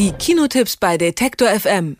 Die Kinotipps bei Detektor FM.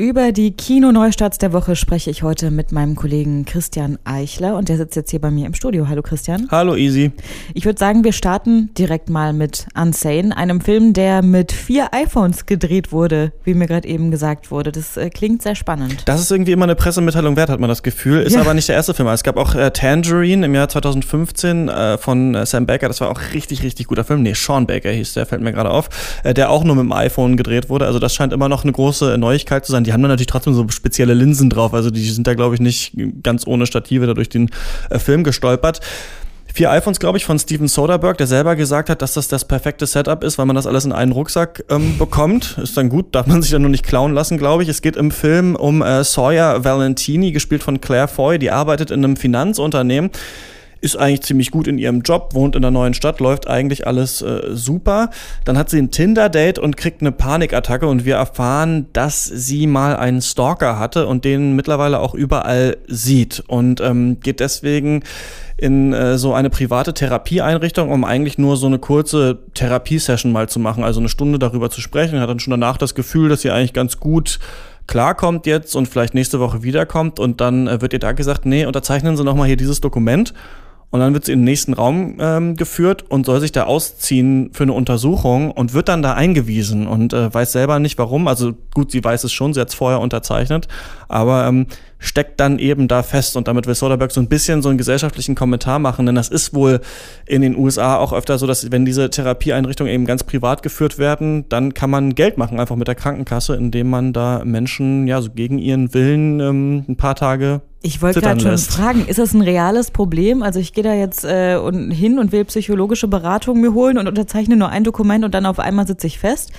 Über die Kino-Neustarts der Woche spreche ich heute mit meinem Kollegen Christian Eichler und der sitzt jetzt hier bei mir im Studio. Hallo Christian. Hallo Easy. Ich würde sagen, wir starten direkt mal mit Unsane, einem Film, der mit vier iPhones gedreht wurde, wie mir gerade eben gesagt wurde. Das äh, klingt sehr spannend. Das ist irgendwie immer eine Pressemitteilung wert, hat man das Gefühl. Ist ja. aber nicht der erste Film. Es gab auch äh, Tangerine im Jahr 2015 äh, von äh, Sam Baker. Das war auch richtig, richtig guter Film. Nee, Sean Baker hieß der, fällt mir gerade auf. Äh, der auch nur mit dem iPhone gedreht wurde. Also das scheint immer noch eine große Neuigkeit zu sein die haben dann natürlich trotzdem so spezielle Linsen drauf. Also die sind da, glaube ich, nicht ganz ohne Stative da durch den äh, Film gestolpert. Vier iPhones, glaube ich, von Steven Soderbergh, der selber gesagt hat, dass das das perfekte Setup ist, weil man das alles in einen Rucksack ähm, bekommt. Ist dann gut, darf man sich dann nur nicht klauen lassen, glaube ich. Es geht im Film um äh, Sawyer Valentini, gespielt von Claire Foy, die arbeitet in einem Finanzunternehmen ist eigentlich ziemlich gut in ihrem Job, wohnt in der neuen Stadt, läuft eigentlich alles äh, super. Dann hat sie ein Tinder-Date und kriegt eine Panikattacke und wir erfahren, dass sie mal einen Stalker hatte und den mittlerweile auch überall sieht und ähm, geht deswegen in äh, so eine private Therapieeinrichtung, um eigentlich nur so eine kurze Therapiesession mal zu machen, also eine Stunde darüber zu sprechen. Hat dann schon danach das Gefühl, dass sie eigentlich ganz gut klarkommt jetzt und vielleicht nächste Woche wiederkommt und dann äh, wird ihr da gesagt, nee, unterzeichnen Sie nochmal hier dieses Dokument und dann wird sie in den nächsten Raum ähm, geführt und soll sich da ausziehen für eine Untersuchung und wird dann da eingewiesen und äh, weiß selber nicht warum. Also gut, sie weiß es schon, sie hat es vorher unterzeichnet, aber ähm, steckt dann eben da fest und damit will Soderbergh so ein bisschen so einen gesellschaftlichen Kommentar machen, denn das ist wohl in den USA auch öfter so, dass wenn diese Therapieeinrichtungen eben ganz privat geführt werden, dann kann man Geld machen einfach mit der Krankenkasse, indem man da Menschen ja so gegen ihren Willen ähm, ein paar Tage ich wollte gerade schon lässt. fragen, ist das ein reales Problem? Also ich gehe da jetzt äh, hin und will psychologische Beratung mir holen und unterzeichne nur ein Dokument und dann auf einmal sitze ich fest.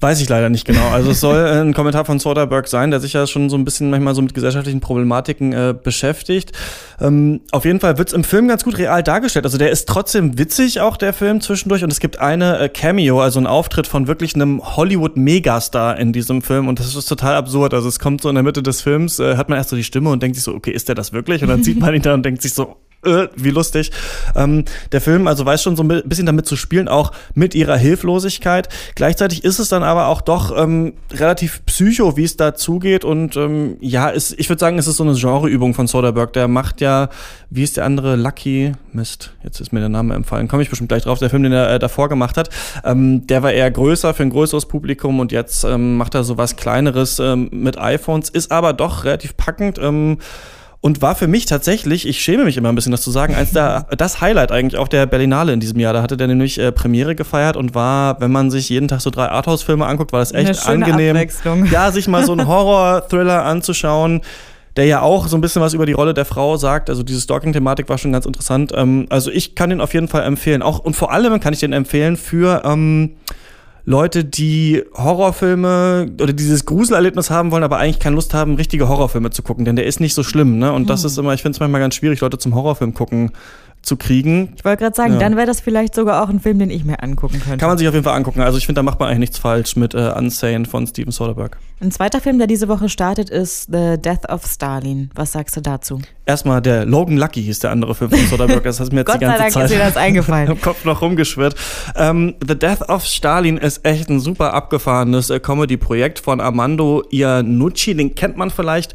Weiß ich leider nicht genau. Also es soll ein Kommentar von Soderbergh sein, der sich ja schon so ein bisschen manchmal so mit gesellschaftlichen Problematiken äh, beschäftigt. Ähm, auf jeden Fall wird's im Film ganz gut real dargestellt. Also der ist trotzdem witzig, auch der Film zwischendurch. Und es gibt eine äh, Cameo, also ein Auftritt von wirklich einem Hollywood-Megastar in diesem Film. Und das ist total absurd. Also es kommt so in der Mitte des Films, äh, hat man erst so die Stimme und denkt sich so, okay, ist der das wirklich? Und dann sieht man ihn da und denkt sich so, äh, wie lustig. Ähm, der Film also weiß schon so ein bisschen damit zu spielen, auch mit ihrer Hilflosigkeit. Gleichzeitig ist es dann aber auch doch ähm, relativ psycho, wie es da zugeht. Und ähm, ja, ist, ich würde sagen, es ist so eine Genreübung von Soderbergh. Der macht ja, wie ist der andere, Lucky, Mist, jetzt ist mir der Name empfallen, komme ich bestimmt gleich drauf, der Film, den er äh, davor gemacht hat, ähm, der war eher größer für ein größeres Publikum und jetzt ähm, macht er so was Kleineres ähm, mit iPhones, ist aber doch relativ packend. Ähm, und war für mich tatsächlich, ich schäme mich immer ein bisschen, das zu sagen, als der, das Highlight eigentlich auf der Berlinale in diesem Jahr. Da hatte der nämlich äh, Premiere gefeiert und war, wenn man sich jeden Tag so drei Arthouse-Filme anguckt, war das echt angenehm. Ja, sich mal so einen Horror-Thriller anzuschauen der ja auch so ein bisschen was über die Rolle der Frau sagt. Also diese Stalking-Thematik war schon ganz interessant. Ähm, also ich kann den auf jeden Fall empfehlen. Auch und vor allem kann ich den empfehlen für ähm, Leute, die Horrorfilme oder dieses Gruselerlebnis haben wollen, aber eigentlich keine Lust haben, richtige Horrorfilme zu gucken, denn der ist nicht so schlimm, ne? Und das hm. ist immer, ich finde es manchmal ganz schwierig, Leute zum Horrorfilm gucken zu kriegen. Ich wollte gerade sagen, ja. dann wäre das vielleicht sogar auch ein Film, den ich mir angucken könnte. Kann man sich auf jeden Fall angucken. Also ich finde, da macht man eigentlich nichts falsch mit äh, Unsane von Steven Soderbergh. Ein zweiter Film, der diese Woche startet, ist The Death of Stalin. Was sagst du dazu? Erstmal der Logan Lucky hieß der andere Film von Soderbergh. Das hat mir jetzt Gott die ganze sei Dank Zeit ist dir das eingefallen. im Kopf noch rumgeschwirrt. Ähm, The Death of Stalin ist echt ein super abgefahrenes äh, Comedy-Projekt von Armando Iannucci. Den kennt man vielleicht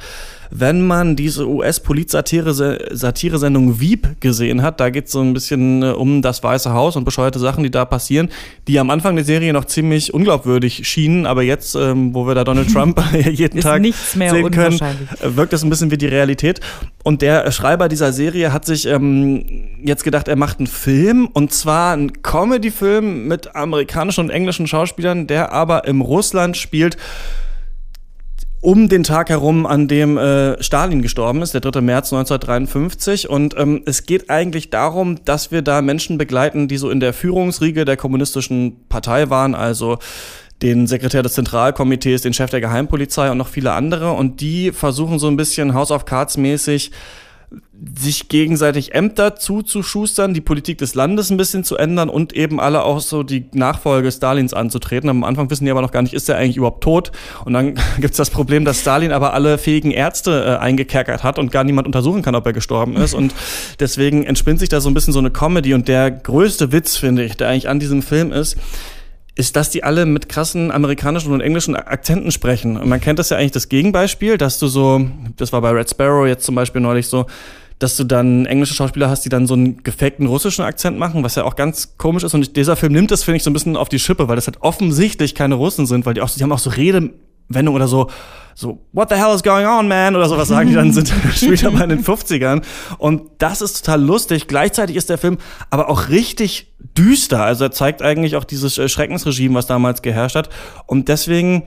wenn man diese US-Polit-Satire-Sendung Wieb gesehen hat, da geht es so ein bisschen äh, um das Weiße Haus und bescheuerte Sachen, die da passieren, die am Anfang der Serie noch ziemlich unglaubwürdig schienen, aber jetzt, ähm, wo wir da Donald Trump jeden Tag sehen können, wirkt das ein bisschen wie die Realität. Und der Schreiber dieser Serie hat sich ähm, jetzt gedacht, er macht einen Film und zwar einen Comedy-Film mit amerikanischen und englischen Schauspielern, der aber im Russland spielt um den Tag herum, an dem äh, Stalin gestorben ist, der 3. März 1953. Und ähm, es geht eigentlich darum, dass wir da Menschen begleiten, die so in der Führungsriege der kommunistischen Partei waren, also den Sekretär des Zentralkomitees, den Chef der Geheimpolizei und noch viele andere. Und die versuchen so ein bisschen House of Cards mäßig sich gegenseitig Ämter zuzuschustern, die Politik des Landes ein bisschen zu ändern und eben alle auch so die Nachfolge Stalins anzutreten. Am Anfang wissen die aber noch gar nicht, ist er eigentlich überhaupt tot? Und dann gibt's das Problem, dass Stalin aber alle fähigen Ärzte äh, eingekerkert hat und gar niemand untersuchen kann, ob er gestorben ist. Und deswegen entspinnt sich da so ein bisschen so eine Comedy. Und der größte Witz, finde ich, der eigentlich an diesem Film ist, ist, dass die alle mit krassen amerikanischen und englischen Akzenten sprechen. Und man kennt das ja eigentlich das Gegenbeispiel, dass du so, das war bei Red Sparrow jetzt zum Beispiel neulich so, dass du dann englische Schauspieler hast, die dann so einen gefakten russischen Akzent machen, was ja auch ganz komisch ist. Und dieser Film nimmt das, finde ich, so ein bisschen auf die Schippe, weil das halt offensichtlich keine Russen sind, weil die auch, die haben auch so Redewendungen oder so, so, what the hell is going on, man? Oder sowas sagen die dann, sind später mal in den 50ern. Und das ist total lustig. Gleichzeitig ist der Film aber auch richtig düster. Also er zeigt eigentlich auch dieses äh, Schreckensregime, was damals geherrscht hat. Und deswegen,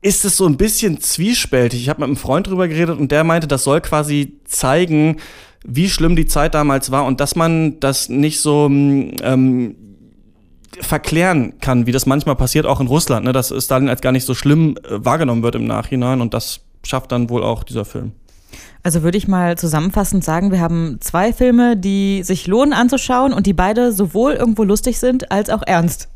ist es so ein bisschen zwiespältig. Ich habe mit einem Freund drüber geredet und der meinte, das soll quasi zeigen, wie schlimm die Zeit damals war und dass man das nicht so ähm, verklären kann, wie das manchmal passiert, auch in Russland, ne? dass Stalin als gar nicht so schlimm äh, wahrgenommen wird im Nachhinein und das schafft dann wohl auch dieser Film. Also würde ich mal zusammenfassend sagen, wir haben zwei Filme, die sich lohnen anzuschauen und die beide sowohl irgendwo lustig sind als auch ernst.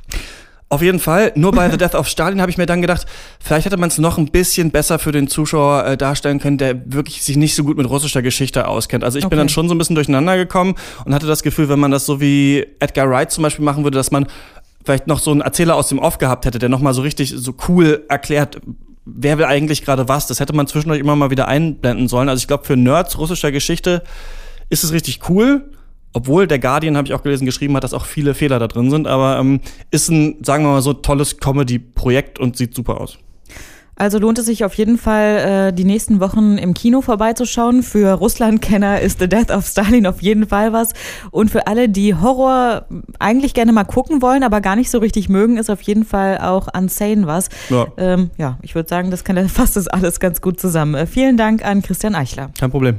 Auf jeden Fall. Nur bei The Death of Stalin habe ich mir dann gedacht, vielleicht hätte man es noch ein bisschen besser für den Zuschauer äh, darstellen können, der wirklich sich nicht so gut mit russischer Geschichte auskennt. Also ich okay. bin dann schon so ein bisschen durcheinander gekommen und hatte das Gefühl, wenn man das so wie Edgar Wright zum Beispiel machen würde, dass man vielleicht noch so einen Erzähler aus dem Off gehabt hätte, der nochmal so richtig so cool erklärt, wer will eigentlich gerade was. Das hätte man zwischendurch immer mal wieder einblenden sollen. Also ich glaube, für Nerds russischer Geschichte ist es richtig cool obwohl der Guardian, habe ich auch gelesen, geschrieben hat, dass auch viele Fehler da drin sind, aber ähm, ist ein, sagen wir mal so, tolles Comedy-Projekt und sieht super aus. Also lohnt es sich auf jeden Fall, äh, die nächsten Wochen im Kino vorbeizuschauen. Für Russland-Kenner ist The Death of Stalin auf jeden Fall was. Und für alle, die Horror eigentlich gerne mal gucken wollen, aber gar nicht so richtig mögen, ist auf jeden Fall auch Unsane was. Ja, ähm, ja ich würde sagen, das kann ja fast das alles ganz gut zusammen. Äh, vielen Dank an Christian Eichler. Kein Problem.